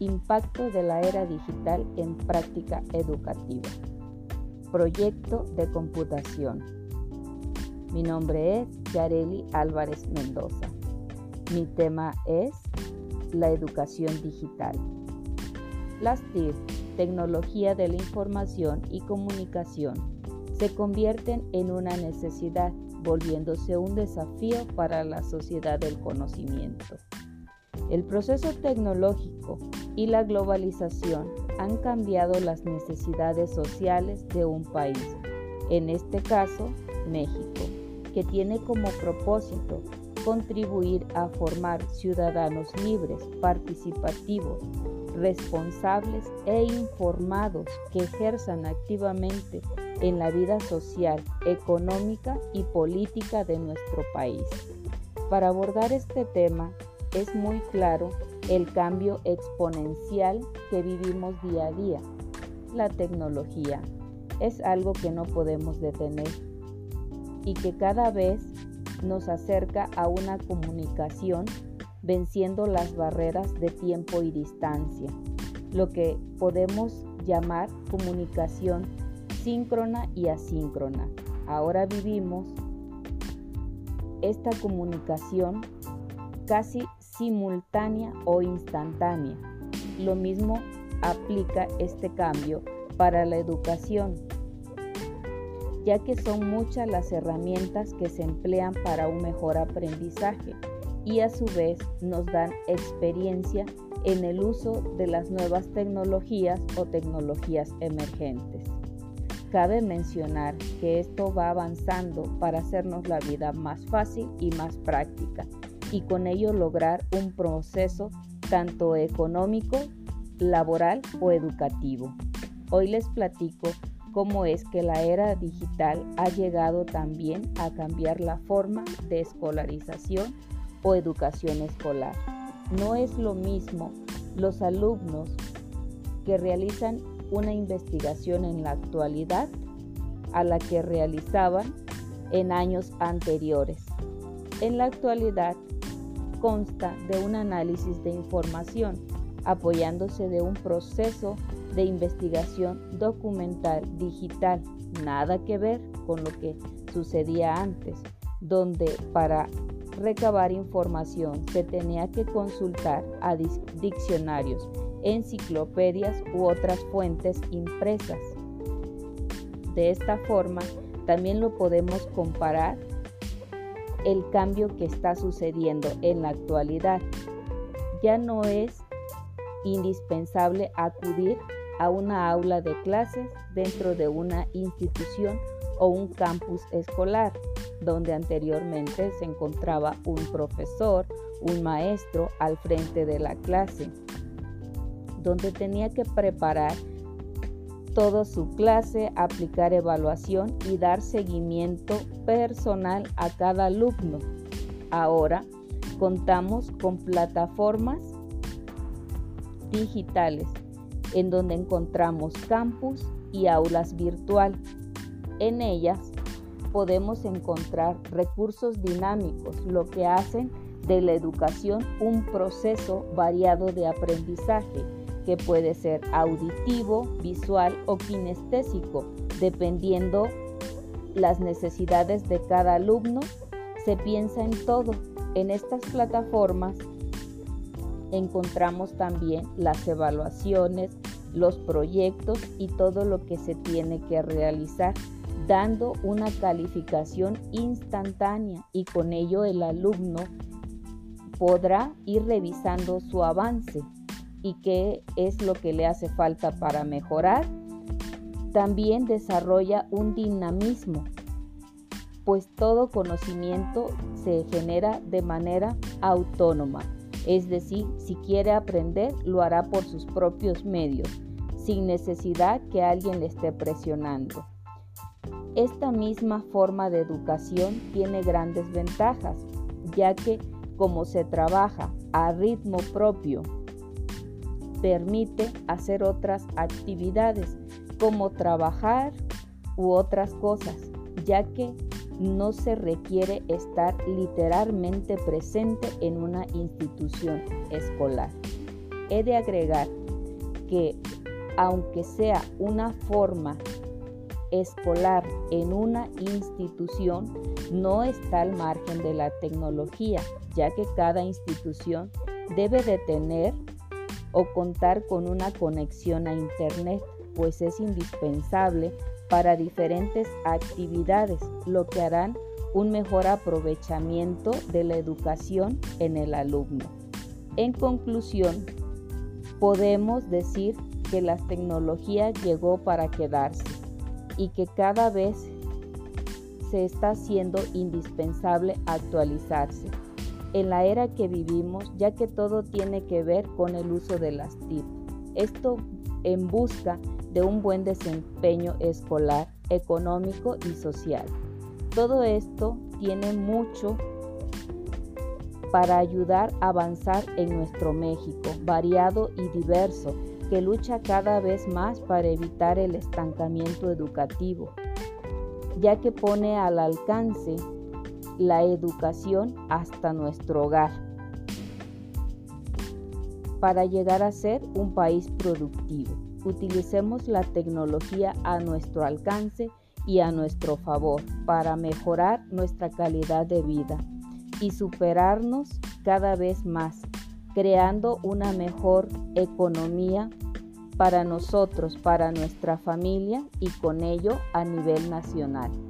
impacto de la era digital en práctica educativa. Proyecto de computación. Mi nombre es Yareli Álvarez Mendoza. Mi tema es la educación digital. Las TIC, tecnología de la información y comunicación, se convierten en una necesidad, volviéndose un desafío para la sociedad del conocimiento. El proceso tecnológico y la globalización han cambiado las necesidades sociales de un país, en este caso México, que tiene como propósito contribuir a formar ciudadanos libres, participativos, responsables e informados que ejerzan activamente en la vida social, económica y política de nuestro país. Para abordar este tema es muy claro el cambio exponencial que vivimos día a día. La tecnología es algo que no podemos detener y que cada vez nos acerca a una comunicación venciendo las barreras de tiempo y distancia, lo que podemos llamar comunicación síncrona y asíncrona. Ahora vivimos esta comunicación casi simultánea o instantánea. Lo mismo aplica este cambio para la educación ya que son muchas las herramientas que se emplean para un mejor aprendizaje y a su vez nos dan experiencia en el uso de las nuevas tecnologías o tecnologías emergentes. Cabe mencionar que esto va avanzando para hacernos la vida más fácil y más práctica y con ello lograr un proceso tanto económico, laboral o educativo. Hoy les platico cómo es que la era digital ha llegado también a cambiar la forma de escolarización o educación escolar. No es lo mismo los alumnos que realizan una investigación en la actualidad a la que realizaban en años anteriores. En la actualidad consta de un análisis de información apoyándose de un proceso de investigación documental digital, nada que ver con lo que sucedía antes, donde para recabar información se tenía que consultar a diccionarios, enciclopedias u otras fuentes impresas. De esta forma, también lo podemos comparar el cambio que está sucediendo en la actualidad. Ya no es indispensable acudir a una aula de clases dentro de una institución o un campus escolar, donde anteriormente se encontraba un profesor, un maestro al frente de la clase, donde tenía que preparar toda su clase, aplicar evaluación y dar seguimiento personal a cada alumno. Ahora contamos con plataformas digitales en donde encontramos campus y aulas virtual. En ellas podemos encontrar recursos dinámicos, lo que hacen de la educación un proceso variado de aprendizaje que puede ser auditivo, visual o kinestésico, dependiendo las necesidades de cada alumno. Se piensa en todo. En estas plataformas encontramos también las evaluaciones, los proyectos y todo lo que se tiene que realizar, dando una calificación instantánea y con ello el alumno podrá ir revisando su avance y qué es lo que le hace falta para mejorar. También desarrolla un dinamismo, pues todo conocimiento se genera de manera autónoma. Es decir, si quiere aprender, lo hará por sus propios medios, sin necesidad que alguien le esté presionando. Esta misma forma de educación tiene grandes ventajas, ya que como se trabaja a ritmo propio, permite hacer otras actividades como trabajar u otras cosas, ya que no se requiere estar literalmente presente en una institución escolar. He de agregar que aunque sea una forma escolar en una institución, no está al margen de la tecnología, ya que cada institución debe de tener o contar con una conexión a Internet, pues es indispensable para diferentes actividades, lo que harán un mejor aprovechamiento de la educación en el alumno. En conclusión, podemos decir que la tecnología llegó para quedarse y que cada vez se está haciendo indispensable actualizarse en la era que vivimos, ya que todo tiene que ver con el uso de las TIC. Esto en busca de un buen desempeño escolar, económico y social. Todo esto tiene mucho para ayudar a avanzar en nuestro México, variado y diverso, que lucha cada vez más para evitar el estancamiento educativo, ya que pone al alcance la educación hasta nuestro hogar para llegar a ser un país productivo. Utilicemos la tecnología a nuestro alcance y a nuestro favor para mejorar nuestra calidad de vida y superarnos cada vez más, creando una mejor economía para nosotros, para nuestra familia y con ello a nivel nacional.